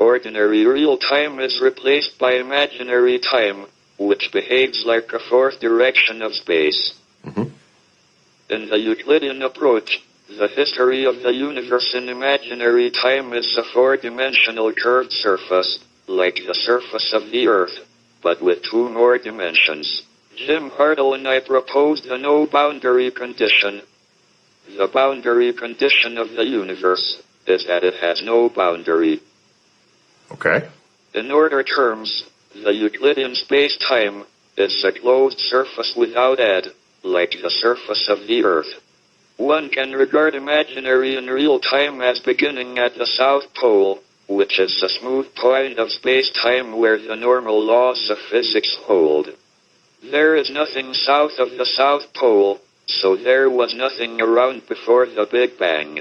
ordinary real time is replaced by imaginary time, which behaves like a fourth direction of space. Mm-hmm. In the Euclidean approach, the history of the universe in imaginary time is a four-dimensional curved surface, like the surface of the Earth, but with two more dimensions. Jim Hartle and I proposed a no boundary condition. The boundary condition of the universe is that it has no boundary. Okay. In order terms, the Euclidean space-time is a closed surface without ed, like the surface of the Earth. One can regard imaginary and real time as beginning at the South Pole, which is a smooth point of space-time where the normal laws of physics hold. There is nothing south of the South Pole, so there was nothing around before the Big Bang.